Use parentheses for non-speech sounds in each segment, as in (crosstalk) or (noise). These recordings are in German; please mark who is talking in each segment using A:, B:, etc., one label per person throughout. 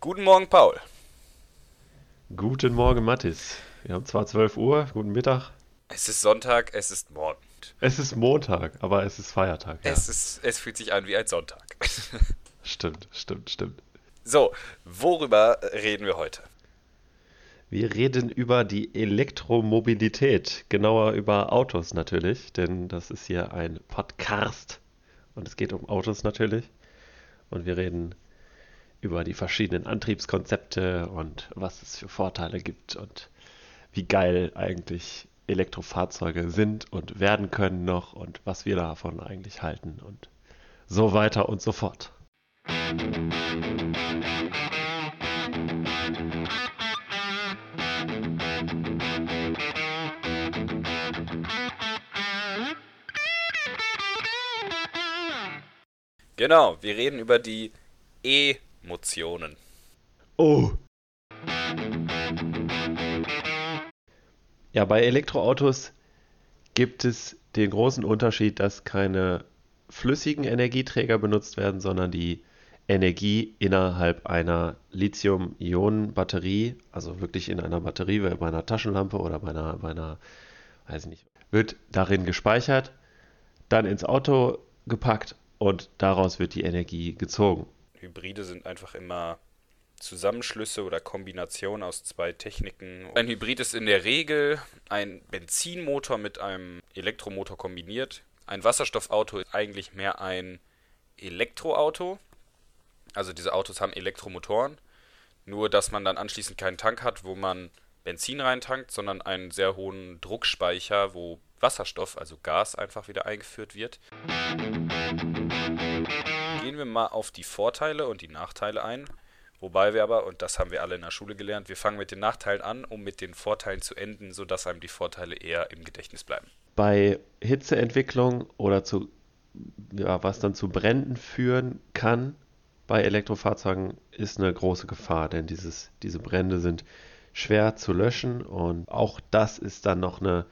A: Guten Morgen, Paul.
B: Guten Morgen, Mathis. Wir haben zwar 12 Uhr, guten Mittag.
A: Es ist Sonntag, es ist morgen.
B: Es ist Montag, aber es ist Feiertag.
A: Ja. Es, ist, es fühlt sich an wie ein Sonntag. (laughs)
B: stimmt, stimmt, stimmt.
A: So, worüber reden wir heute?
B: Wir reden über die Elektromobilität, genauer über Autos natürlich, denn das ist hier ein Podcast und es geht um Autos natürlich. Und wir reden über die verschiedenen Antriebskonzepte und was es für Vorteile gibt und wie geil eigentlich Elektrofahrzeuge sind und werden können noch und was wir davon eigentlich halten und so weiter und so fort.
A: Genau, wir reden über die E-Motionen.
B: Oh. Ja, bei Elektroautos gibt es den großen Unterschied, dass keine flüssigen Energieträger benutzt werden, sondern die Energie innerhalb einer Lithium-Ionen-Batterie, also wirklich in einer Batterie, bei einer Taschenlampe oder bei einer, bei einer, weiß ich nicht, wird darin gespeichert, dann ins Auto gepackt und daraus wird die Energie gezogen.
A: Hybride sind einfach immer Zusammenschlüsse oder Kombinationen aus zwei Techniken. Ein Hybrid ist in der Regel ein Benzinmotor mit einem Elektromotor kombiniert. Ein Wasserstoffauto ist eigentlich mehr ein Elektroauto. Also diese Autos haben Elektromotoren. Nur dass man dann anschließend keinen Tank hat, wo man Benzin reintankt, sondern einen sehr hohen Druckspeicher, wo Wasserstoff, also Gas, einfach wieder eingeführt wird. Gehen wir mal auf die Vorteile und die Nachteile ein. Wobei wir aber, und das haben wir alle in der Schule gelernt, wir fangen mit den Nachteilen an, um mit den Vorteilen zu enden, sodass einem die Vorteile eher im Gedächtnis bleiben.
B: Bei Hitzeentwicklung oder zu, ja, was dann zu Bränden führen kann bei Elektrofahrzeugen, ist eine große Gefahr, denn dieses, diese Brände sind schwer zu löschen und auch das ist dann noch eine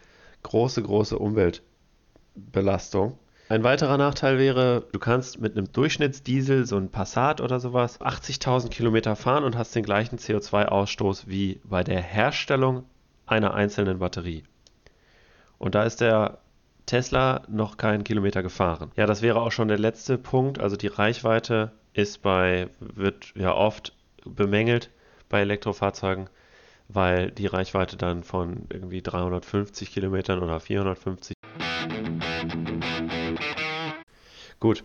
B: große, große Umweltbelastung. Ein weiterer Nachteil wäre, du kannst mit einem Durchschnittsdiesel, so ein Passat oder sowas, 80.000 Kilometer fahren und hast den gleichen CO2-Ausstoß wie bei der Herstellung einer einzelnen Batterie. Und da ist der Tesla noch keinen Kilometer gefahren. Ja, das wäre auch schon der letzte Punkt. Also die Reichweite ist bei, wird ja oft bemängelt bei Elektrofahrzeugen, weil die Reichweite dann von irgendwie 350 Kilometern oder 450 Gut.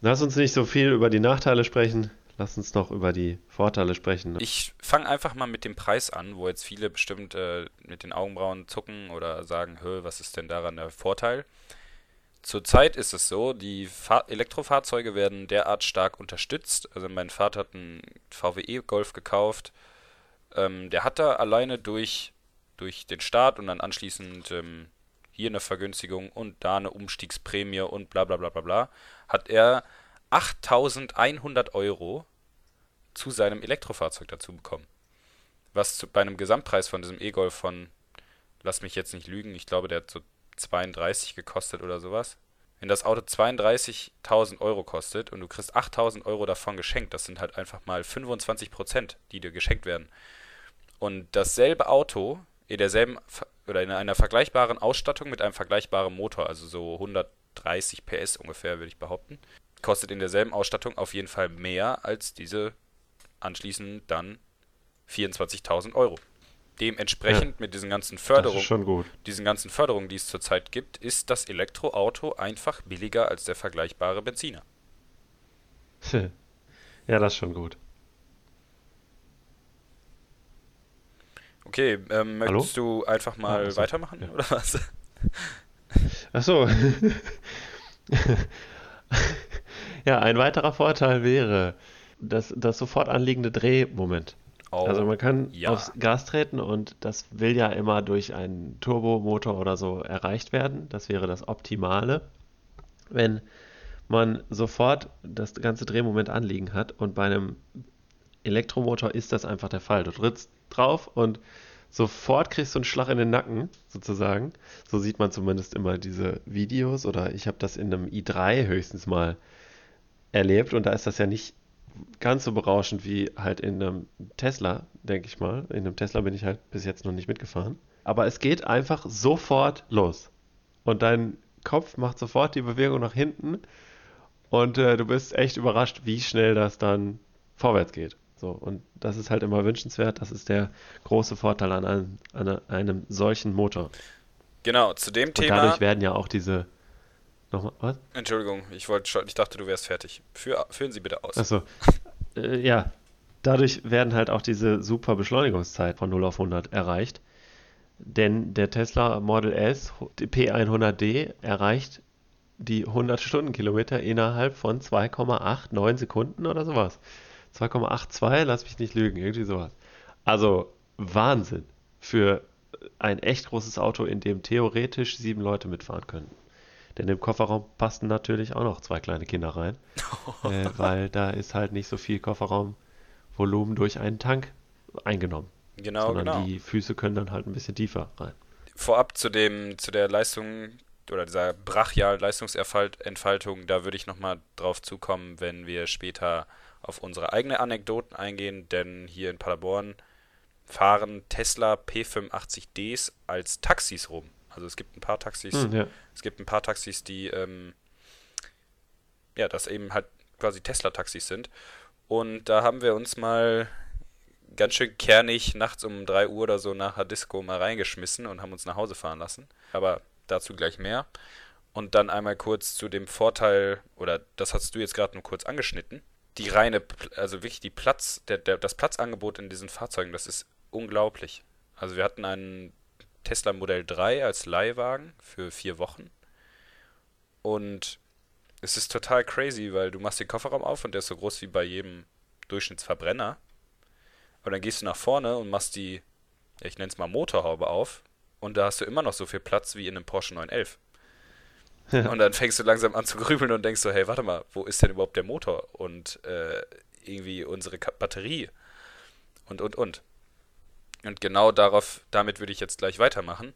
B: Lass uns nicht so viel über die Nachteile sprechen. Lass uns noch über die Vorteile sprechen.
A: Ich fange einfach mal mit dem Preis an, wo jetzt viele bestimmt äh, mit den Augenbrauen zucken oder sagen, Hö, was ist denn daran der Vorteil? Zurzeit ist es so, die Fahr Elektrofahrzeuge werden derart stark unterstützt. Also mein Vater hat einen VWE Golf gekauft. Ähm, der hat da alleine durch, durch den Staat und dann anschließend ähm, hier eine Vergünstigung und da eine Umstiegsprämie und bla bla bla bla bla, hat er 8100 Euro zu seinem Elektrofahrzeug dazu bekommen. Was zu, bei einem Gesamtpreis von diesem E-Golf von, lass mich jetzt nicht lügen, ich glaube, der hat so 32 gekostet oder sowas. Wenn das Auto 32.000 Euro kostet und du kriegst 8.000 Euro davon geschenkt, das sind halt einfach mal 25 Prozent, die dir geschenkt werden. Und dasselbe Auto in derselben oder in einer vergleichbaren Ausstattung mit einem vergleichbaren Motor, also so 130 PS ungefähr, würde ich behaupten, kostet in derselben Ausstattung auf jeden Fall mehr als diese anschließend dann 24.000 Euro. Dementsprechend ja, mit diesen ganzen Förderungen, diesen ganzen Förderungen, die es zurzeit gibt, ist das Elektroauto einfach billiger als der vergleichbare Benziner.
B: Ja, das ist schon gut.
A: Okay, ähm, möchtest Hallo? du einfach mal ah, weitermachen ja. oder was?
B: Ach so. (laughs) ja, ein weiterer Vorteil wäre das, das sofort anliegende Drehmoment. Oh, also man kann ja. aufs Gas treten und das will ja immer durch einen Turbomotor oder so erreicht werden. Das wäre das Optimale. Wenn man sofort das ganze Drehmoment anliegen hat und bei einem Elektromotor ist das einfach der Fall. Du trittst drauf und sofort kriegst du einen Schlag in den Nacken, sozusagen. So sieht man zumindest immer diese Videos oder ich habe das in einem i3 höchstens mal erlebt und da ist das ja nicht ganz so berauschend wie halt in einem Tesla, denke ich mal. In einem Tesla bin ich halt bis jetzt noch nicht mitgefahren. Aber es geht einfach sofort los. Und dein Kopf macht sofort die Bewegung nach hinten. Und äh, du bist echt überrascht, wie schnell das dann vorwärts geht. So, und das ist halt immer wünschenswert. Das ist der große Vorteil an einem, an einem solchen Motor.
A: Genau, zu dem
B: und
A: Thema.
B: dadurch werden ja auch diese. Nochmal, was?
A: Entschuldigung, ich wollte schon, ich dachte, du wärst fertig. Für, führen Sie bitte aus.
B: Achso. (laughs) äh, ja, dadurch werden halt auch diese super Beschleunigungszeit von 0 auf 100 erreicht. Denn der Tesla Model S P100D erreicht die 100 Stundenkilometer innerhalb von 2,89 Sekunden oder sowas. 2,82, lass mich nicht lügen, irgendwie sowas. Also Wahnsinn für ein echt großes Auto, in dem theoretisch sieben Leute mitfahren können. Denn im Kofferraum passten natürlich auch noch zwei kleine Kinder rein, (laughs) äh, weil da ist halt nicht so viel Kofferraumvolumen durch einen Tank eingenommen.
A: Genau,
B: sondern
A: genau.
B: die Füße können dann halt ein bisschen tiefer rein.
A: Vorab zu dem, zu der Leistung oder dieser Brachial-Leistungsentfaltung, da würde ich nochmal drauf zukommen, wenn wir später auf unsere eigene Anekdoten eingehen, denn hier in Paderborn fahren Tesla P85Ds als Taxis rum. Also es gibt ein paar Taxis,
B: Hm, ja.
A: es gibt ein paar Taxis, die ähm, ja, das eben halt quasi Tesla-Taxis sind. Und da haben wir uns mal ganz schön kernig nachts um 3 Uhr oder so nach der Disco mal reingeschmissen und haben uns nach Hause fahren lassen. Aber dazu gleich mehr. Und dann einmal kurz zu dem Vorteil, oder das hast du jetzt gerade nur kurz angeschnitten. Die reine, also wirklich die Platz, der, der, das Platzangebot in diesen Fahrzeugen, das ist unglaublich. Also wir hatten einen Tesla Modell 3 als Leihwagen für vier Wochen. Und es ist total crazy, weil du machst den Kofferraum auf und der ist so groß wie bei jedem Durchschnittsverbrenner. Aber dann gehst du nach vorne und machst die, ich nenne es mal Motorhaube auf und da hast du immer noch so viel Platz wie in einem Porsche 911. Und dann fängst du langsam an zu grübeln und denkst so, hey, warte mal, wo ist denn überhaupt der Motor und äh, irgendwie unsere Ka Batterie und, und, und. Und genau darauf, damit würde ich jetzt gleich weitermachen.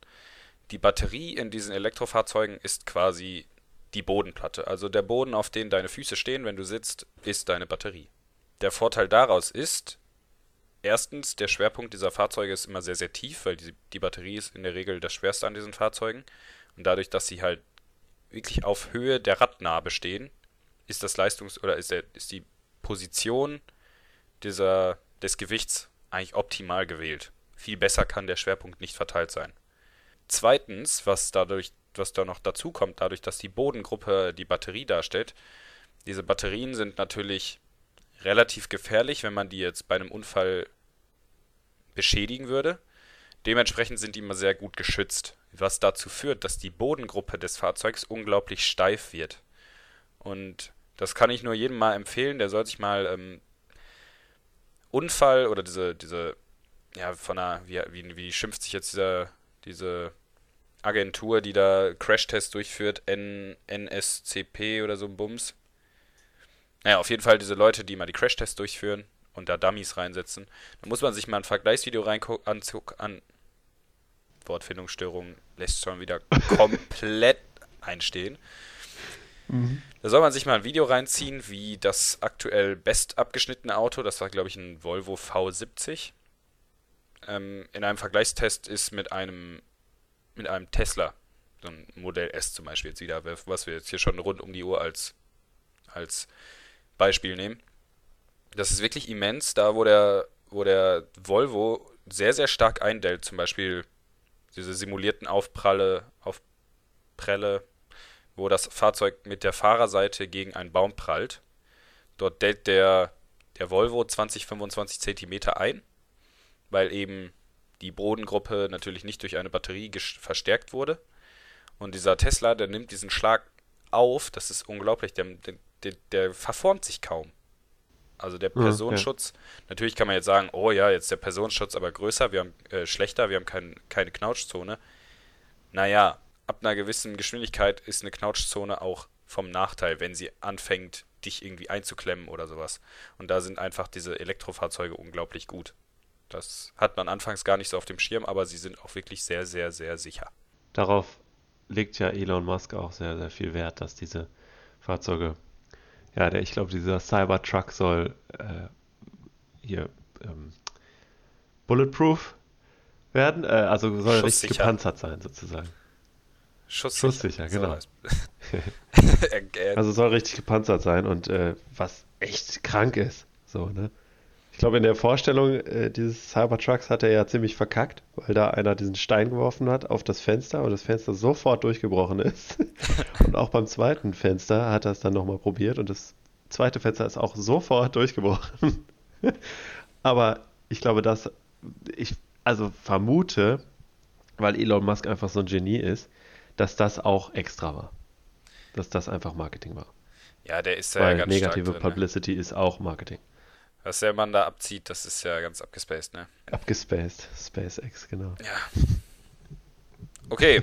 A: Die Batterie in diesen Elektrofahrzeugen ist quasi die Bodenplatte. Also der Boden, auf dem deine Füße stehen, wenn du sitzt, ist deine Batterie. Der Vorteil daraus ist, erstens, der Schwerpunkt dieser Fahrzeuge ist immer sehr, sehr tief, weil die, die Batterie ist in der Regel das Schwerste an diesen Fahrzeugen. Und dadurch, dass sie halt wirklich auf Höhe der Radnabe stehen, ist das Leistungs- oder ist, der, ist die Position dieser, des Gewichts eigentlich optimal gewählt. Viel besser kann der Schwerpunkt nicht verteilt sein. Zweitens, was dadurch, was da noch dazu kommt, dadurch, dass die Bodengruppe die Batterie darstellt, diese Batterien sind natürlich relativ gefährlich, wenn man die jetzt bei einem Unfall beschädigen würde. Dementsprechend sind die immer sehr gut geschützt, was dazu führt, dass die Bodengruppe des Fahrzeugs unglaublich steif wird. Und das kann ich nur jedem mal empfehlen, der soll sich mal ähm, Unfall oder diese, diese, ja, von einer, wie, wie, wie schimpft sich jetzt dieser, diese Agentur, die da Crashtests durchführt, N, NSCP oder so ein Bums. Naja, auf jeden Fall diese Leute, die mal die Crashtests durchführen und da Dummies reinsetzen. Da muss man sich mal ein Vergleichsvideo reingucken, an, Wortfindungsstörung lässt schon wieder komplett einstehen. Da soll man sich mal ein Video reinziehen, wie das aktuell best abgeschnittene Auto, das war glaube ich ein Volvo V70, ähm, in einem Vergleichstest ist mit einem mit einem Tesla, so ein Modell S zum Beispiel jetzt wieder, was wir jetzt hier schon rund um die Uhr als als Beispiel nehmen. Das ist wirklich immens, da wo der wo der Volvo sehr sehr stark eindellt, zum Beispiel diese simulierten Aufpralle, Aufprelle, wo das Fahrzeug mit der Fahrerseite gegen einen Baum prallt. Dort dellt der, der Volvo 20, 25 Zentimeter ein, weil eben die Bodengruppe natürlich nicht durch eine Batterie verstärkt wurde. Und dieser Tesla, der nimmt diesen Schlag auf, das ist unglaublich, der, der, der verformt sich kaum. Also der Personenschutz, ja, natürlich kann man jetzt sagen, oh ja, jetzt der Personenschutz aber größer, wir haben äh, schlechter, wir haben kein, keine Knautschzone. Naja, ab einer gewissen Geschwindigkeit ist eine Knautschzone auch vom Nachteil, wenn sie anfängt, dich irgendwie einzuklemmen oder sowas. Und da sind einfach diese Elektrofahrzeuge unglaublich gut. Das hat man anfangs gar nicht so auf dem Schirm, aber sie sind auch wirklich sehr, sehr, sehr sicher.
B: Darauf legt ja Elon Musk auch sehr, sehr viel Wert, dass diese Fahrzeuge Ja, der, ich glaube, dieser Cybertruck soll äh, hier ähm, bulletproof werden, äh, also soll richtig gepanzert sein, sozusagen.
A: Schusssicher, Schusssicher
B: genau. (laughs) (laughs) also soll richtig gepanzert sein und äh, was echt krank ist. So, ne? Ich glaube, in der Vorstellung äh, dieses Cybertrucks hat er ja ziemlich verkackt, weil da einer diesen Stein geworfen hat auf das Fenster und das Fenster sofort durchgebrochen ist. (laughs) und auch beim zweiten Fenster hat er es dann nochmal probiert und das zweite Fenster ist auch sofort durchgebrochen. (laughs) Aber ich glaube, dass ich also vermute, weil Elon Musk einfach so ein Genie ist, dass das auch extra war. Dass das einfach Marketing war.
A: Ja, der ist ja
B: weil
A: ganz
B: negative
A: stark
B: drin, ne? Publicity ne? ist auch Marketing.
A: Was der Mann da abzieht, das ist ja ganz abgespaced, ne?
B: Abgespaced, SpaceX, genau.
A: Ja. Okay.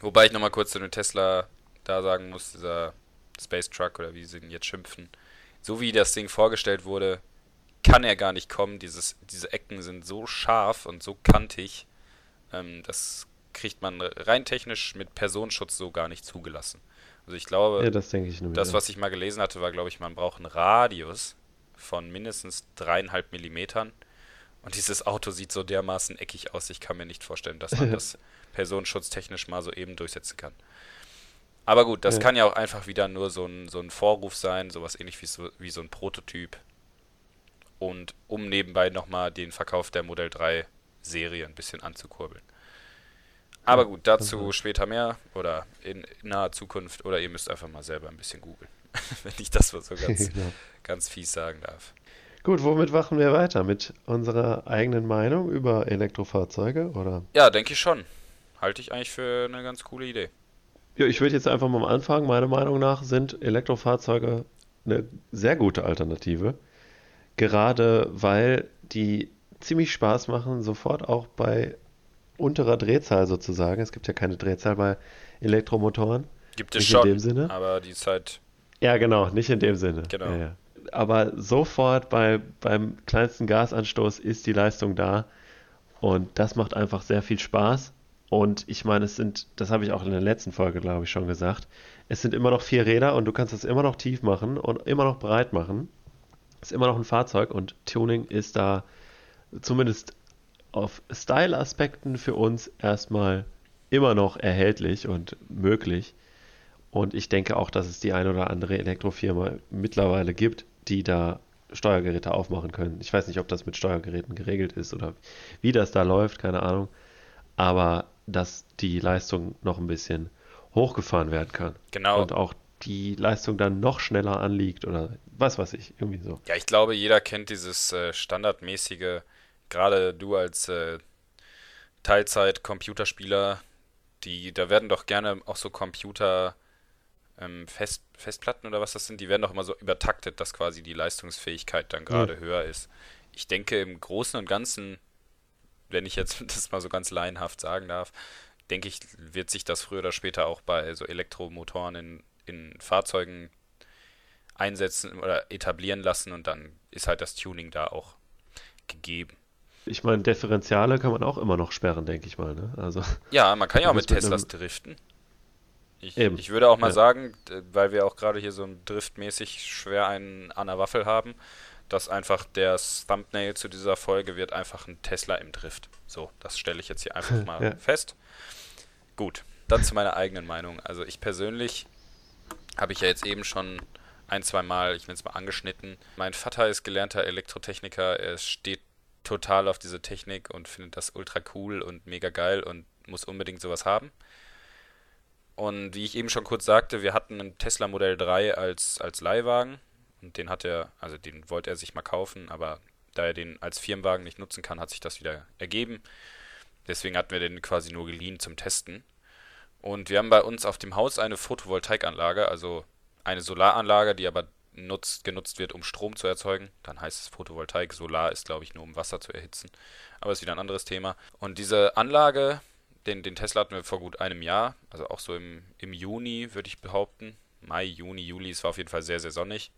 A: Wobei ich nochmal kurz zu dem Tesla da sagen muss, dieser Space Truck oder wie sie ihn jetzt schimpfen. So wie das Ding vorgestellt wurde, kann er gar nicht kommen. Dieses, diese Ecken sind so scharf und so kantig, ähm, das kriegt man rein technisch mit Personenschutz so gar nicht zugelassen. Also ich glaube,
B: ja, das, ich
A: das was ich mal gelesen hatte, war, glaube ich, man braucht einen Radius von mindestens dreieinhalb Millimetern. Und dieses Auto sieht so dermaßen eckig aus, ich kann mir nicht vorstellen, dass man (laughs) das personenschutztechnisch mal so eben durchsetzen kann. Aber gut, das ja. kann ja auch einfach wieder nur so ein, so ein Vorruf sein, sowas ähnlich wie so, wie so ein Prototyp. Und um nebenbei nochmal den Verkauf der Modell 3 Serie ein bisschen anzukurbeln. Aber gut, dazu später mehr oder in, in naher Zukunft oder ihr müsst einfach mal selber ein bisschen googeln, (laughs) wenn ich das so (laughs) ganz, genau. ganz fies sagen darf.
B: Gut, womit machen wir weiter? Mit unserer eigenen Meinung über Elektrofahrzeuge oder?
A: Ja, denke ich schon. Halte ich eigentlich für eine ganz coole Idee.
B: Ja, ich würde jetzt einfach mal anfangen. Meiner Meinung nach sind Elektrofahrzeuge eine sehr gute Alternative. Gerade weil die ziemlich Spaß machen, sofort auch bei unterer Drehzahl sozusagen. Es gibt ja keine Drehzahl bei Elektromotoren.
A: Gibt es schon, in dem Sinne. aber die ist halt.
B: Ja, genau, nicht in dem Sinne.
A: Genau.
B: Ja, ja. Aber sofort bei, beim kleinsten Gasanstoß ist die Leistung da. Und das macht einfach sehr viel Spaß. Und ich meine, es sind, das habe ich auch in der letzten Folge, glaube ich, schon gesagt, es sind immer noch vier Räder und du kannst es immer noch tief machen und immer noch breit machen. Es ist immer noch ein Fahrzeug und Tuning ist da zumindest auf Style-Aspekten für uns erstmal immer noch erhältlich und möglich. Und ich denke auch, dass es die eine oder andere Elektrofirma mittlerweile gibt, die da Steuergeräte aufmachen können. Ich weiß nicht, ob das mit Steuergeräten geregelt ist oder wie das da läuft, keine Ahnung. Aber dass die Leistung noch ein bisschen hochgefahren werden kann.
A: Genau.
B: Und auch die Leistung dann noch schneller anliegt oder was weiß ich, irgendwie so.
A: Ja, ich glaube, jeder kennt dieses äh, standardmäßige gerade du als äh, Teilzeit-Computerspieler, die, da werden doch gerne auch so Computer ähm, Fest, Festplatten oder was das sind, die werden doch immer so übertaktet, dass quasi die Leistungsfähigkeit dann gerade ja. höher ist. Ich denke im Großen und Ganzen, wenn ich jetzt (laughs) das mal so ganz laienhaft sagen darf, denke ich, wird sich das früher oder später auch bei so Elektromotoren in, in Fahrzeugen einsetzen oder etablieren lassen und dann ist halt das Tuning da auch gegeben.
B: Ich meine, Differentiale kann man auch immer noch sperren, denke ich mal. Ne? Also,
A: ja, man kann ja auch (laughs) mit Teslas driften. Ich, ich, würde auch mal ja. sagen, weil wir auch gerade hier so driftmäßig schwer einen an der Waffel haben, dass einfach der Thumbnail zu dieser Folge wird einfach ein Tesla im Drift. So, das stelle ich jetzt hier einfach (laughs) mal ja. fest. Gut, dann zu meiner eigenen Meinung. Also ich persönlich habe ich ja jetzt eben schon ein, zwei Mal, ich nenne es mal angeschnitten. Mein Vater ist gelernter Elektrotechniker, er steht total auf diese Technik und findet das ultra cool und mega geil und muss unbedingt sowas haben. Und wie ich eben schon kurz sagte, wir hatten einen Tesla Modell 3 als, als Leihwagen und den hat er, also den wollte er sich mal kaufen, aber da er den als Firmenwagen nicht nutzen kann, hat sich das wieder ergeben. Deswegen hatten wir den quasi nur geliehen zum Testen. Und wir haben bei uns auf dem Haus eine Photovoltaikanlage, also eine Solaranlage, die aber nutzt, genutzt wird, um Strom zu erzeugen. Dann heißt es Photovoltaik. Solar ist, glaube ich, nur um Wasser zu erhitzen. Aber ist wieder ein anderes Thema. Und diese Anlage, den, den Tesla hatten wir vor gut einem Jahr, also auch so im, im Juni, würde ich behaupten. Mai, Juni, Juli, es war auf jeden Fall sehr, sehr sonnig.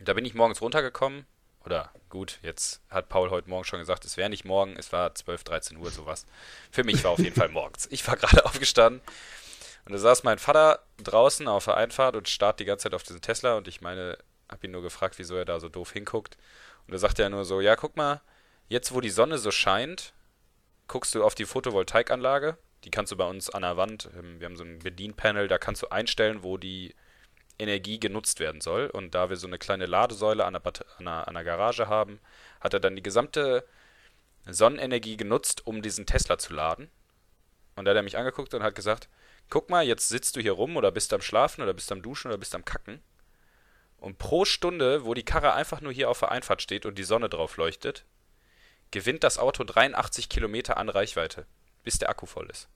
A: Da bin ich morgens runtergekommen. Oder gut, jetzt hat Paul heute Morgen schon gesagt, es wäre nicht morgen, es war 12, 13 Uhr sowas. Für mich war auf jeden Fall morgens. Ich war gerade (laughs) aufgestanden Und da saß mein Vater draußen auf der Einfahrt und starrt die ganze Zeit auf diesen Tesla und ich meine, hab ihn nur gefragt, wieso er da so doof hinguckt. Und da sagte er nur so, ja, guck mal, jetzt wo die Sonne so scheint, guckst du auf die Photovoltaikanlage. Die kannst du bei uns an der Wand, ähm, wir haben so ein Bedienpanel, da kannst du einstellen, wo die Energie genutzt werden soll. Und da wir so eine kleine Ladesäule an der, an der, an der Garage haben, hat er dann die gesamte Sonnenenergie genutzt, um diesen Tesla zu laden. Und da hat er mich angeguckt und hat gesagt, guck mal, jetzt sitzt du hier rum oder bist am Schlafen oder bist am Duschen oder bist am Kacken. Und pro Stunde, wo die Karre einfach nur hier auf der Einfahrt steht und die Sonne drauf leuchtet, gewinnt das Auto 83 Kilometer an Reichweite, bis der Akku voll ist.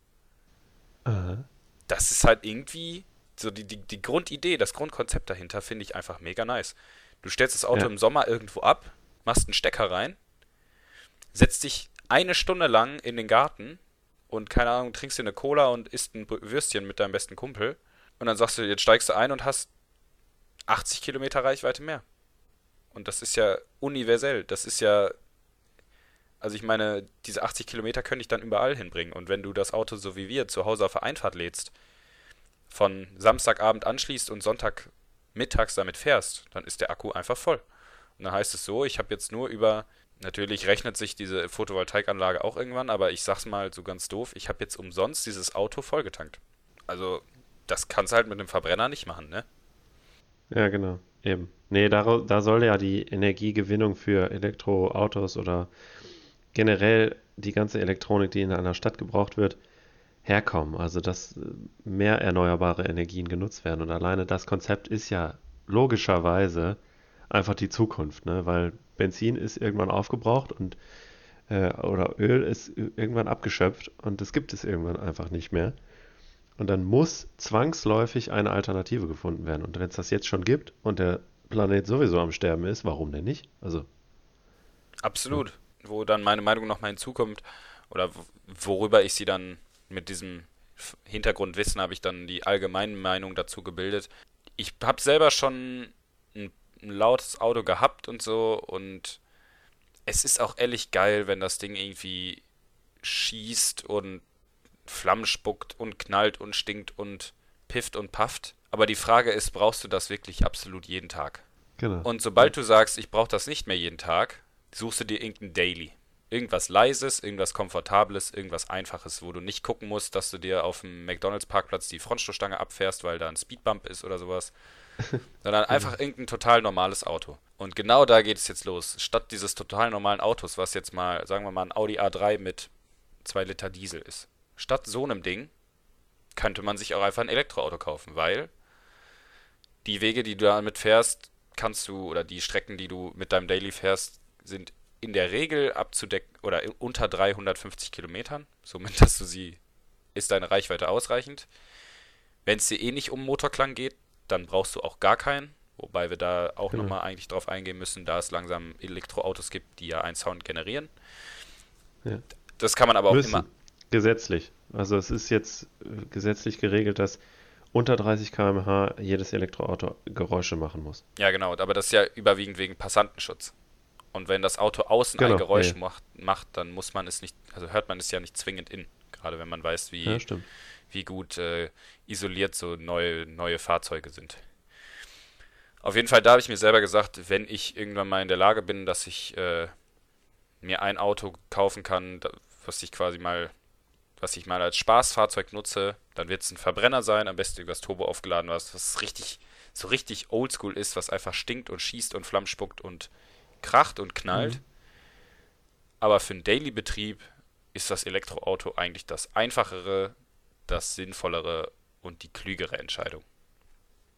B: Aha.
A: Das ist halt irgendwie so die, die, die Grundidee, das Grundkonzept dahinter finde ich einfach mega nice. Du stellst das Auto
B: Ja.
A: im Sommer irgendwo ab, machst einen Stecker rein, setzt dich eine Stunde lang in den Garten und keine Ahnung, trinkst dir eine Cola und isst ein Würstchen mit deinem besten Kumpel und dann sagst du, jetzt steigst du ein und hast 80 Kilometer Reichweite mehr. Und das ist ja universell. Das ist ja, also ich meine, diese 80 Kilometer könnte ich dann überall hinbringen. Und wenn du das Auto so wie wir zu Hause auf der Einfahrt lädst, von Samstagabend anschließt und Sonntag mittags damit fährst, dann ist der Akku einfach voll. Und dann heißt es so, ich habe jetzt nur über, natürlich rechnet sich diese Photovoltaikanlage auch irgendwann, aber ich sag's mal so ganz doof, ich habe jetzt umsonst dieses Auto vollgetankt. Also, das kannst du halt mit einem Verbrenner nicht machen, ne?
B: Ja, genau. Eben. Nee, da, da soll ja die Energiegewinnung für Elektroautos oder generell die ganze Elektronik, die in einer Stadt gebraucht wird, herkommen. Also, dass mehr erneuerbare Energien genutzt werden. Und alleine das Konzept ist ja logischerweise einfach die Zukunft, ne? Weil Benzin ist irgendwann aufgebraucht und äh, oder Öl ist irgendwann abgeschöpft und das gibt es irgendwann einfach nicht mehr. Und dann muss zwangsläufig eine Alternative gefunden werden. Und wenn es das jetzt schon gibt und der Planet sowieso am Sterben ist, warum denn nicht? Also,
A: Absolut. Wo dann meine Meinung nochmal hinzukommt, oder worüber ich sie dann mit diesem Hintergrundwissen habe ich dann die allgemeine Meinung dazu gebildet. Ich habe selber schon ein, ein lautes Auto gehabt und so und es ist auch ehrlich geil, wenn das Ding irgendwie schießt und Flammen spuckt und knallt und stinkt und pifft und pafft. Aber die Frage ist, brauchst du das wirklich absolut jeden Tag?
B: genau.
A: Und sobald du sagst, ich brauche das nicht mehr jeden Tag, suchst du dir irgendein Daily. Irgendwas Leises, irgendwas Komfortables, irgendwas Einfaches, wo du nicht gucken musst, dass du dir auf dem McDonalds-Parkplatz die Frontstoßstange abfährst, weil da ein Speedbump ist oder sowas. (laughs) Sondern einfach irgendein total normales Auto. Und genau da geht es jetzt los. Statt dieses total normalen Autos, was jetzt mal, sagen wir mal, ein Audi A3 mit 2 Liter Diesel ist. Statt so einem Ding könnte man sich auch einfach ein Elektroauto kaufen, weil die Wege, die du damit fährst, kannst du, oder die Strecken, die du mit deinem Daily fährst, sind in der Regel abzudecken oder unter 350 Kilometern. Somit hast du sie, ist deine Reichweite ausreichend. Wenn es dir eh nicht um Motorklang geht, dann brauchst du auch gar keinen. Wobei wir da auch
B: Genau.
A: nochmal eigentlich drauf eingehen müssen, da es langsam Elektroautos gibt, die ja einen Sound generieren.
B: Ja.
A: Das kann man aber auch
B: Müssen.
A: immer.
B: Gesetzlich. Also es ist jetzt äh, gesetzlich geregelt, dass unter 30 km/h jedes Elektroauto Geräusche machen muss.
A: Ja, genau, aber das ist ja überwiegend wegen Passantenschutz. Und wenn das Auto außen
B: Genau,
A: ein Geräusch
B: ja,
A: macht, macht, dann muss man es nicht, also hört man es ja nicht zwingend in. Gerade wenn man weiß, wie,
B: Ja,
A: wie gut äh, isoliert so neue, neue Fahrzeuge sind. Auf jeden Fall, da habe ich mir selber gesagt, wenn ich irgendwann mal in der Lage bin, dass ich äh, mir ein Auto kaufen kann, was ich quasi mal, was ich mal als Spaßfahrzeug nutze, dann wird es ein Verbrenner sein, am besten irgendwas Turbo aufgeladen, was, was richtig, so richtig oldschool ist, was einfach stinkt und schießt und Flammen spuckt und kracht und knallt.
B: Mhm.
A: Aber für einen Daily-Betrieb ist das Elektroauto eigentlich das einfachere, das sinnvollere und die klügere Entscheidung.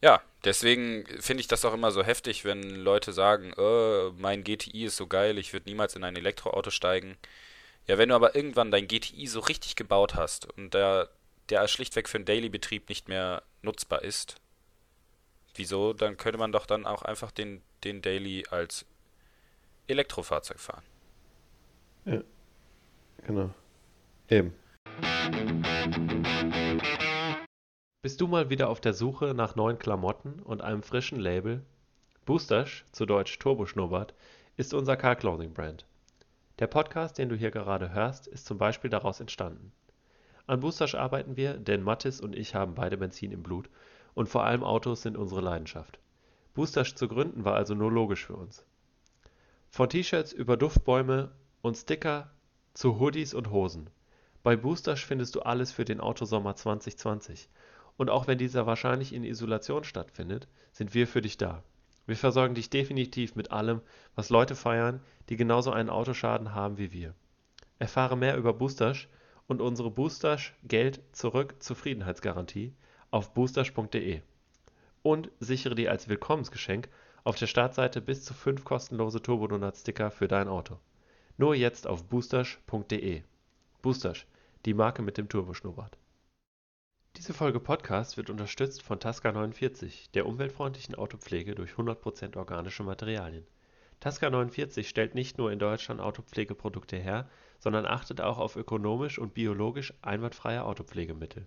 A: Ja, deswegen finde ich das auch immer so heftig, wenn Leute sagen, äh, mein GTI ist so geil, ich würde niemals in ein Elektroauto steigen. Ja, wenn du aber irgendwann dein GTI so richtig gebaut hast und der, der schlichtweg für einen Daily-Betrieb nicht mehr nutzbar ist, wieso? Dann könnte man doch dann auch einfach den, den Daily als Elektrofahrzeug fahren.
B: Genau. Eben. Bist du mal wieder auf der Suche nach neuen Klamotten und einem frischen Label? Boostersch, zu Deutsch Turbo Schnurrbart, ist unser Car Clothing Brand. Der Podcast, den du hier gerade hörst, ist zum Beispiel daraus entstanden. An Boostasch arbeiten wir, denn Mattis und ich haben beide Benzin im Blut und vor allem Autos sind unsere Leidenschaft. Boostasch zu gründen war also nur logisch für uns. Von T-Shirts über Duftbäume und Sticker zu Hoodies und Hosen. Bei Boostasch findest du alles für den Autosommer 2020. Und auch wenn dieser wahrscheinlich in Isolation stattfindet, sind wir für dich da. Wir versorgen dich definitiv mit allem, was Leute feiern, die genauso einen Autoschaden haben wie wir. Erfahre mehr über Boostash und unsere Boostash Geld zurück Zufriedenheitsgarantie auf boostash.de und sichere dir als Willkommensgeschenk auf der Startseite bis zu fünf kostenlose Turbodonut-Sticker für dein Auto. Nur jetzt auf boostash.de. Boostash, die Marke mit dem Turboschnurrbart. Diese Folge Podcast wird unterstützt von Tasca 49, der umweltfreundlichen Autopflege durch 100% organische Materialien. Tasca 49 stellt nicht nur in Deutschland Autopflegeprodukte her, sondern achtet auch auf ökonomisch und biologisch einwandfreie Autopflegemittel.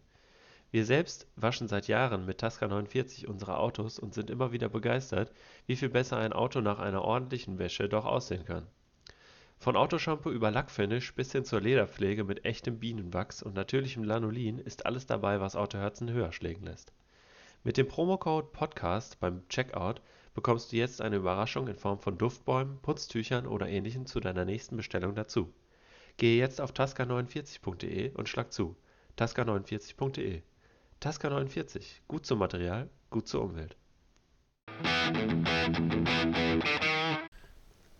B: Wir selbst waschen seit Jahren mit Tasca 49 unsere Autos und sind immer wieder begeistert, wie viel besser ein Auto nach einer ordentlichen Wäsche doch aussehen kann. Von Autoshampoo über Lackfinish bis hin zur Lederpflege mit echtem Bienenwachs und natürlichem Lanolin ist alles dabei, was Autoherzen höher schlägen lässt. Mit dem Promocode Podcast beim Checkout bekommst du jetzt eine Überraschung in Form von Duftbäumen, Putztüchern oder ähnlichem zu deiner nächsten Bestellung dazu. Gehe jetzt auf tasca49.de und schlag zu. tasca49.de. Tasca 49. Gut zum Material, gut zur Umwelt.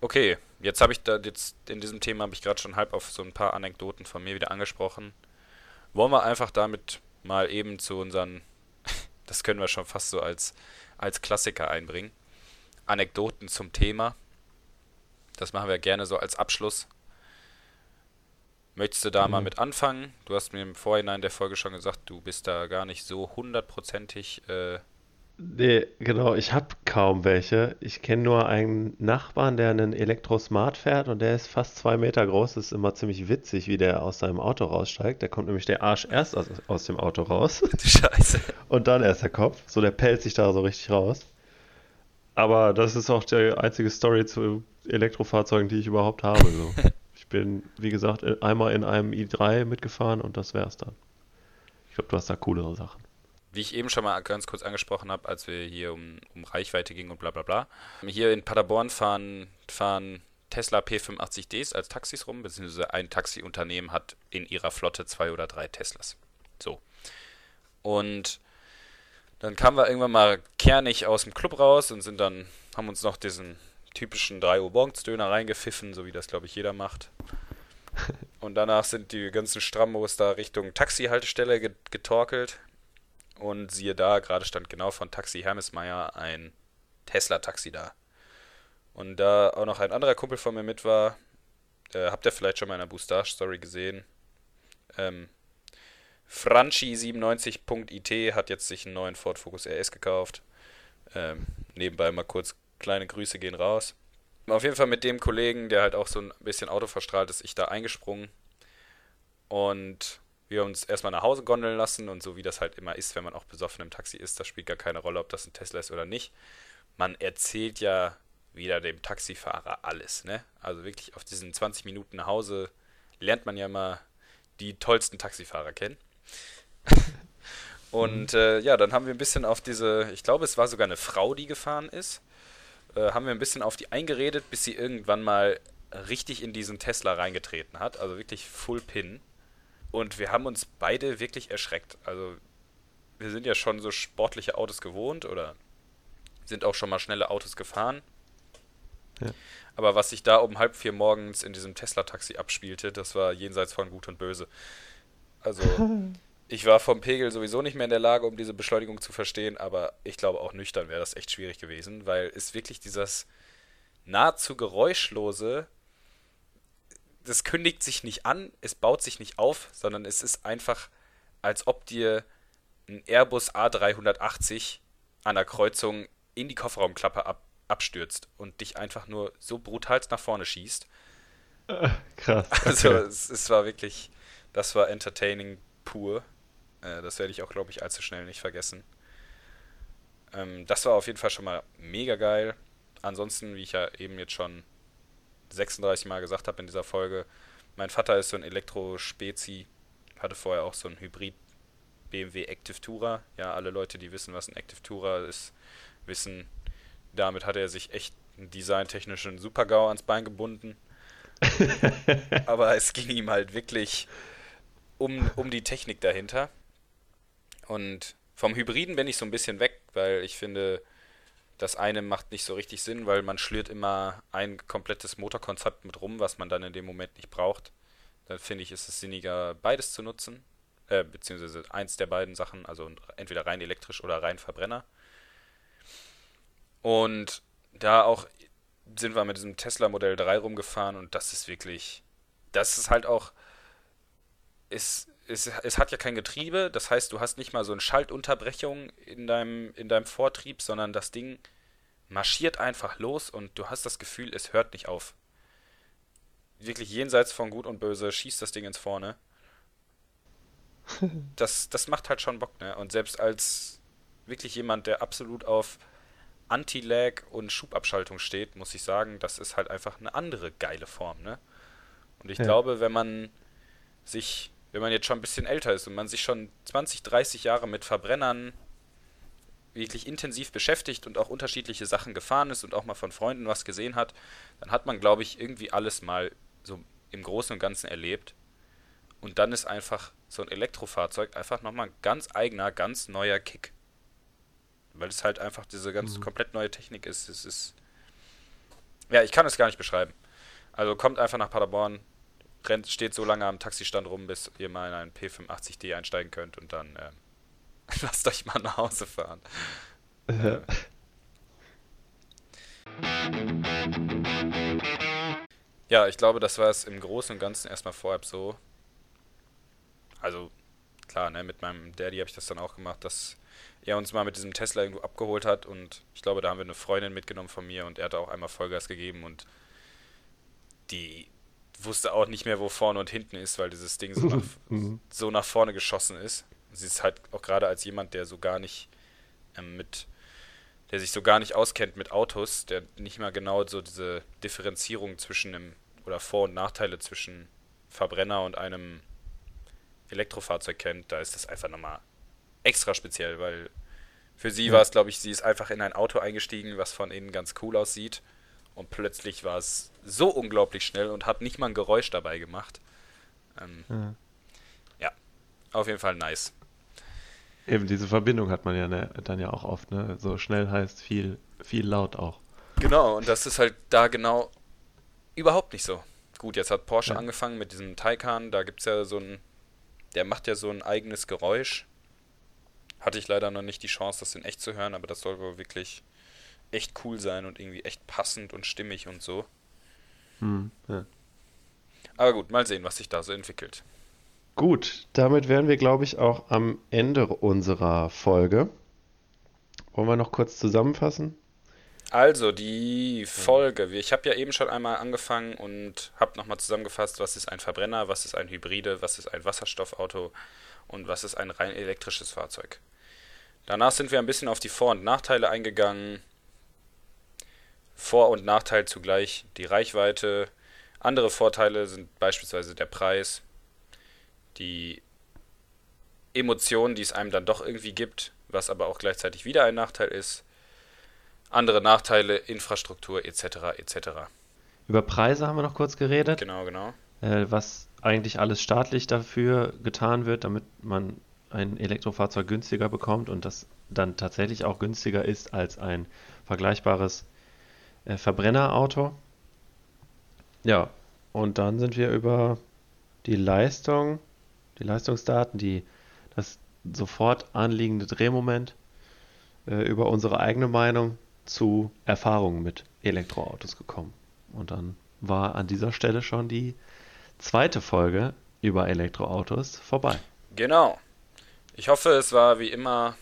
A: Okay, jetzt habe ich da jetzt in diesem Thema habe ich gerade schon halb auf so ein paar Anekdoten von mir wieder angesprochen. Wollen wir einfach damit mal eben zu unseren, (laughs) das können wir schon fast so als, als Klassiker einbringen. Anekdoten zum Thema. Das machen wir gerne so als Abschluss. Möchtest du da mhm. mal mit anfangen? Du hast mir im Vorhinein der Folge schon gesagt, du bist da gar nicht so hundertprozentig äh,
B: Nee, genau, ich habe kaum welche. Ich kenne nur einen Nachbarn, der einen Elektrosmart fährt und der ist fast zwei Meter groß. Das ist immer ziemlich witzig, wie der aus seinem Auto raussteigt. Da kommt nämlich der Arsch erst aus, aus dem Auto raus. (laughs)
A: Scheiße.
B: Und dann erst der Kopf. So, der pellt sich da so richtig raus. Aber das ist auch die einzige Story zu Elektrofahrzeugen, die ich überhaupt habe. So. (laughs) Ich bin, wie gesagt, einmal in einem i3 mitgefahren und das wär's dann. Ich glaube, du hast da coolere Sachen
A: wie ich eben schon mal ganz kurz angesprochen habe, als wir hier um, um Reichweite gingen und bla bla bla. Hier in Paderborn fahren, fahren Tesla P85Ds als Taxis rum, beziehungsweise ein Taxiunternehmen hat in ihrer Flotte zwei oder drei Teslas. So. Und dann kamen wir irgendwann mal kernig aus dem Club raus und sind dann, haben uns noch diesen typischen 3 Uhr morgens Döner reingepfiffen, so wie das glaube ich jeder macht. Und danach sind die ganzen Strammos da Richtung Taxihaltestelle getorkelt. Und siehe da, gerade stand genau von Taxi Hermesmeier ein Tesla-Taxi da. Und da auch noch ein anderer Kumpel von mir mit war, äh, habt ihr vielleicht schon mal in der Boostage-Story gesehen. Ähm, Franchi97.it hat jetzt sich einen neuen Ford Focus RS gekauft. Ähm, nebenbei mal kurz kleine Grüße gehen raus. Auf jeden Fall mit dem Kollegen, der halt auch so ein bisschen Auto verstrahlt ist, ich da eingesprungen. Und wir uns erstmal nach Hause gondeln lassen und so wie das halt immer ist, wenn man auch besoffen im Taxi ist, das spielt gar keine Rolle, ob das ein Tesla ist oder nicht. Man erzählt ja wieder dem Taxifahrer alles, ne? Also wirklich auf diesen 20 Minuten nach Hause lernt man ja mal die tollsten Taxifahrer kennen. (laughs) und mhm. äh, ja, dann haben wir ein bisschen auf diese, ich glaube, es war sogar eine Frau, die gefahren ist, äh, haben wir ein bisschen auf die eingeredet, bis sie irgendwann mal richtig in diesen Tesla reingetreten hat, also wirklich Full Pin. Und wir haben uns beide wirklich erschreckt. Also wir sind ja schon so sportliche Autos gewohnt oder sind auch schon mal schnelle Autos gefahren. Ja. Aber was sich da um halb vier morgens in diesem Tesla-Taxi abspielte, das war jenseits von Gut und Böse. Also (laughs) ich war vom Pegel sowieso nicht mehr in der Lage, um diese Beschleunigung zu verstehen, aber ich glaube auch nüchtern wäre das echt schwierig gewesen, weil es wirklich dieses nahezu geräuschlose das kündigt sich nicht an, es baut sich nicht auf, sondern es ist einfach, als ob dir ein Airbus A380 an der Kreuzung in die Kofferraumklappe ab, abstürzt und dich einfach nur so brutal nach vorne schießt.
B: Äh, krass. (laughs)
A: Also es, es, war wirklich, das war entertaining pur. Äh, das werde ich auch, glaube ich, allzu schnell nicht vergessen. Ähm, das war auf jeden Fall schon mal mega geil. Ansonsten, wie ich ja eben jetzt schon 36 Mal gesagt habe in dieser Folge, mein Vater ist so ein Elektrospezi hatte vorher auch so ein Hybrid BMW Active Tourer. Ja, alle Leute, die wissen, was ein Active Tourer ist, wissen, damit hat er sich echt einen designtechnischen Super-GAU ans Bein gebunden. (laughs) Aber es ging ihm halt wirklich um, um die Technik dahinter. Und vom Hybriden bin ich so ein bisschen weg, weil ich finde, das eine macht nicht so richtig Sinn, weil man schlürt immer ein komplettes Motorkonzept mit rum, was man dann in dem Moment nicht braucht. Dann finde ich, ist es sinniger, beides zu nutzen. Äh, beziehungsweise eins der beiden Sachen, also entweder rein elektrisch oder rein Verbrenner. Und da auch sind wir mit diesem Tesla Modell 3 rumgefahren und das ist wirklich, das ist halt auch, es, es, es hat ja kein Getriebe, das heißt, du hast nicht mal so eine Schaltunterbrechung in deinem, in deinem Vortrieb, sondern das Ding marschiert einfach los und du hast das Gefühl, es hört nicht auf. Wirklich jenseits von Gut und Böse schießt das Ding ins Vorne. (laughs) Das, das macht halt schon Bock, ne? Und selbst als wirklich jemand, der absolut auf Anti-Lag und Schubabschaltung steht, muss ich sagen, das ist halt einfach eine andere geile Form, ne? Und ich ja. glaube, wenn man sich, wenn man jetzt schon ein bisschen älter ist und man sich schon 20, 30 Jahre mit Verbrennern wirklich intensiv beschäftigt und auch unterschiedliche Sachen gefahren ist und auch mal von Freunden was gesehen hat, dann hat man, glaube ich, irgendwie alles mal so im Großen und Ganzen erlebt. Und dann ist einfach so ein Elektrofahrzeug einfach nochmal ein ganz eigener, ganz neuer Kick. Weil es halt einfach diese ganz mhm. komplett neue Technik ist. Es ist. Ja, ich kann es gar nicht beschreiben. Also kommt einfach nach Paderborn, rennt, steht so lange am Taxistand rum, bis ihr mal in einen P85D einsteigen könnt und dann äh, (laughs) lasst euch mal nach Hause fahren. Ja. ja, ich glaube, das war es im Großen und Ganzen erstmal vorab so. Also, klar, ne, mit meinem Daddy habe ich das dann auch gemacht, dass er uns mal mit diesem Tesla irgendwo abgeholt hat und ich glaube, da haben wir eine Freundin mitgenommen von mir und er hat auch einmal Vollgas gegeben und die wusste auch nicht mehr, wo vorne und hinten ist, weil dieses Ding so nach, (laughs) mhm. so nach vorne geschossen ist. Sie ist halt auch gerade als jemand, der so gar nicht ähm, mit, der sich so gar nicht auskennt mit Autos, der nicht mal genau so diese Differenzierung zwischen einem oder Vor- und Nachteile zwischen Verbrenner und einem Elektrofahrzeug kennt, da ist das einfach nochmal extra speziell, weil für sie war es, glaube ich, sie ist einfach in ein Auto eingestiegen, was von innen ganz cool aussieht. Und plötzlich war es so unglaublich schnell und hat nicht mal ein Geräusch dabei gemacht. Ähm, ja. ja. auf jeden Fall nice.
B: Eben, diese Verbindung hat man ja ne, dann ja auch oft, ne? So schnell heißt viel, viel laut auch.
A: Genau, und das ist halt da genau überhaupt nicht so. Gut, jetzt hat Porsche ja. angefangen mit diesem Taycan, da gibt es ja so ein, der macht ja so ein eigenes Geräusch, hatte ich leider noch nicht die Chance, das in echt zu hören, aber das soll wohl wirklich echt cool sein und irgendwie echt passend und stimmig und so. Hm, ja. Aber gut, mal sehen, was sich da so entwickelt.
B: Gut, damit wären wir, glaube ich, auch am Ende unserer Folge. Wollen wir noch kurz zusammenfassen?
A: Also, die Folge. Ich habe ja eben schon einmal angefangen und habe nochmal zusammengefasst, was ist ein Verbrenner, was ist ein Hybride, was ist ein Wasserstoffauto und was ist ein rein elektrisches Fahrzeug. Danach sind wir ein bisschen auf die Vor- und Nachteile eingegangen. Vor- und Nachteil zugleich die Reichweite. Andere Vorteile sind beispielsweise der Preis, die Emotionen, die es einem dann doch irgendwie gibt, was aber auch gleichzeitig wieder ein Nachteil ist. Andere Nachteile, Infrastruktur etc. etc.
B: Über Preise haben wir noch kurz geredet.
A: Genau, genau.
B: Äh, was eigentlich alles staatlich dafür getan wird, damit man ein Elektrofahrzeug günstiger bekommt und das dann tatsächlich auch günstiger ist als ein vergleichbares äh, Verbrennerauto. Ja, und dann sind wir über die Leistung, die Leistungsdaten, die, das sofort anliegende Drehmoment, äh, über unsere eigene Meinung zu Erfahrungen mit Elektroautos gekommen. Und dann war an dieser Stelle schon die zweite Folge über Elektroautos vorbei.
A: Genau. Ich hoffe, es war wie immer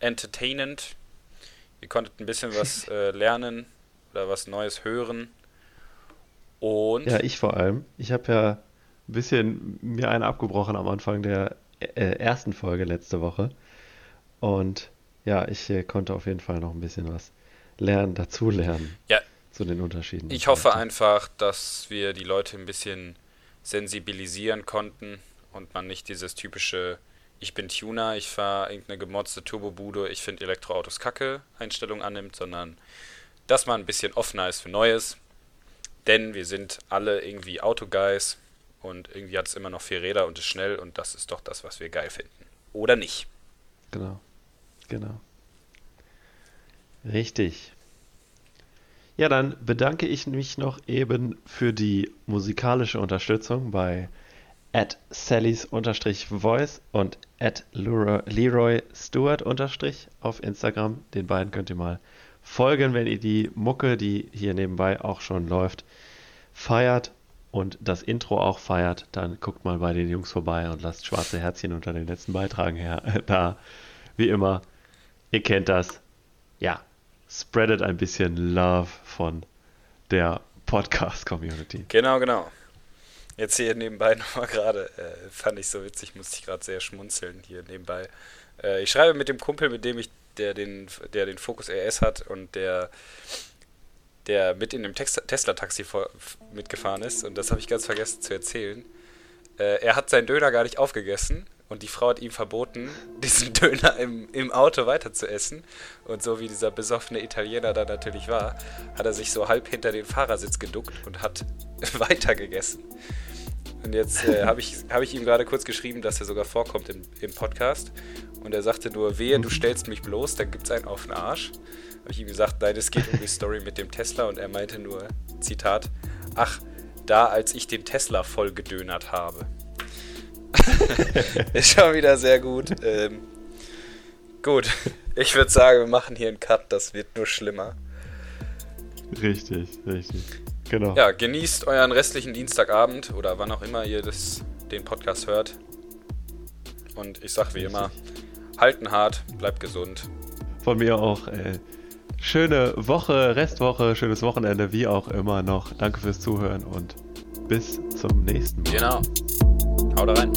A: entertainend. Ihr konntet ein bisschen was (laughs) äh, lernen oder was Neues hören. Und.
B: Ja, ich vor allem. Ich habe ja ein bisschen mir einen abgebrochen am Anfang der äh, ersten Folge letzte Woche. Und ja, ich äh, konnte auf jeden Fall noch ein bisschen was lernen, dazulernen.
A: Ja.
B: Zu den Unterschieden.
A: Ich hoffe einfach, dass wir die Leute ein bisschen sensibilisieren konnten und man nicht dieses typische ich bin Tuner, ich fahre irgendeine gemotzte Turbobude, ich finde Elektroautos kacke Einstellung annimmt, sondern dass man ein bisschen offener ist für Neues. Denn wir sind alle irgendwie Autoguys und irgendwie hat es immer noch vier Räder und ist schnell und das ist doch das, was wir geil finden. Oder nicht?
B: Genau. Genau. Richtig. Ja, dann bedanke ich mich noch eben für die musikalische Unterstützung bei at Sallys-Voice und at Leroy Stewart auf Instagram. Den beiden könnt ihr mal folgen, wenn ihr die Mucke, die hier nebenbei auch schon läuft, feiert und das Intro auch feiert, dann guckt mal bei den Jungs vorbei und lasst schwarze Herzchen unter den letzten Beitragen her, (laughs) da. Wie immer, ihr kennt das. Ja, spreadet ein bisschen Love von der Podcast-Community.
A: Genau, genau. Jetzt hier nebenbei (laughs) nochmal gerade, äh, fand ich so witzig, musste ich gerade sehr schmunzeln hier nebenbei. Äh, ich schreibe mit dem Kumpel, mit dem ich, der den, der den Focus RS hat und der der mit in dem Tesla-Taxi mitgefahren ist, und das habe ich ganz vergessen zu erzählen. Äh, er hat seinen Döner gar nicht aufgegessen und die Frau hat ihm verboten, (laughs) diesen Döner im, im Auto weiter zu essen. Und so wie dieser besoffene Italiener da natürlich war, hat er sich so halb hinter den Fahrersitz geduckt und hat (laughs) weiter gegessen. Und jetzt äh, habe ich, hab ich ihm gerade kurz geschrieben, dass er sogar vorkommt im, im Podcast. Und er sagte nur, wehe, du stellst mich bloß, dann gibt es einen auf den Arsch habe ich ihm gesagt, nein, es geht um die Story mit dem Tesla und er meinte nur, Zitat, ach, da als ich den Tesla voll gedönert habe. (laughs) ist schon wieder sehr gut. Ähm, gut, ich würde sagen, wir machen hier einen Cut, das wird nur schlimmer.
B: Richtig, richtig. Genau.
A: Ja, genießt euren restlichen Dienstagabend oder wann auch immer ihr das, den Podcast hört. Und ich sag wie immer, halten hart, bleibt gesund.
B: Von mir auch, ey. Schöne Woche, Restwoche, schönes Wochenende, wie auch immer noch. Danke fürs Zuhören und bis zum nächsten Mal.
A: Genau. Haut rein.